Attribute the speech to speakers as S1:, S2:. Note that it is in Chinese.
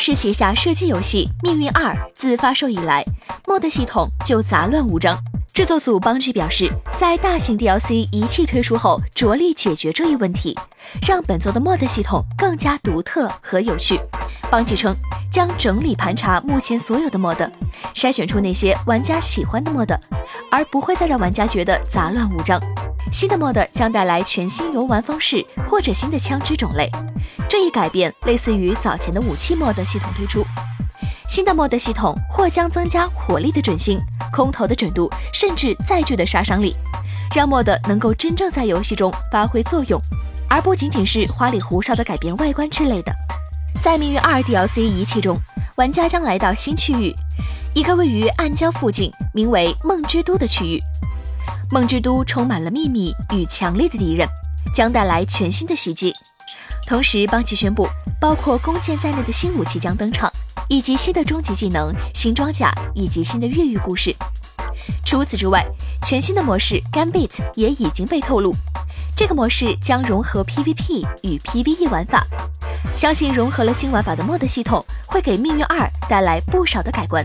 S1: 时旗下射击游戏《命运二》自发售以来，MOD 系统就杂乱无章。制作组邦吉表示，在大型 DLC 一气推出后，着力解决这一问题，让本作的 MOD 系统更加独特和有趣。邦吉称，将整理盘查目前所有的 MOD，筛选出那些玩家喜欢的 MOD，而不会再让玩家觉得杂乱无章。新的 MOD 将带来全新游玩方式或者新的枪支种类。这一改变类似于早前的武器 MOD 系统推出。新的 MOD 系统或将增加火力的准星、空投的准度，甚至载具的杀伤力，让 MOD 能够真正在游戏中发挥作用，而不仅仅是花里胡哨的改变外观之类的。在《命运二》DLC 仪器中，玩家将来到新区域，一个位于暗礁附近、名为梦之都的区域。梦之都充满了秘密与强烈的敌人，将带来全新的袭击。同时，邦奇宣布，包括弓箭在内的新武器将登场，以及新的终极技能、新装甲以及新的越狱故事。除此之外，全新的模式 Gambit 也已经被透露。这个模式将融合 PVP 与 PVE 玩法，相信融合了新玩法的 MOD 系统会给《命运二》带来不少的改观。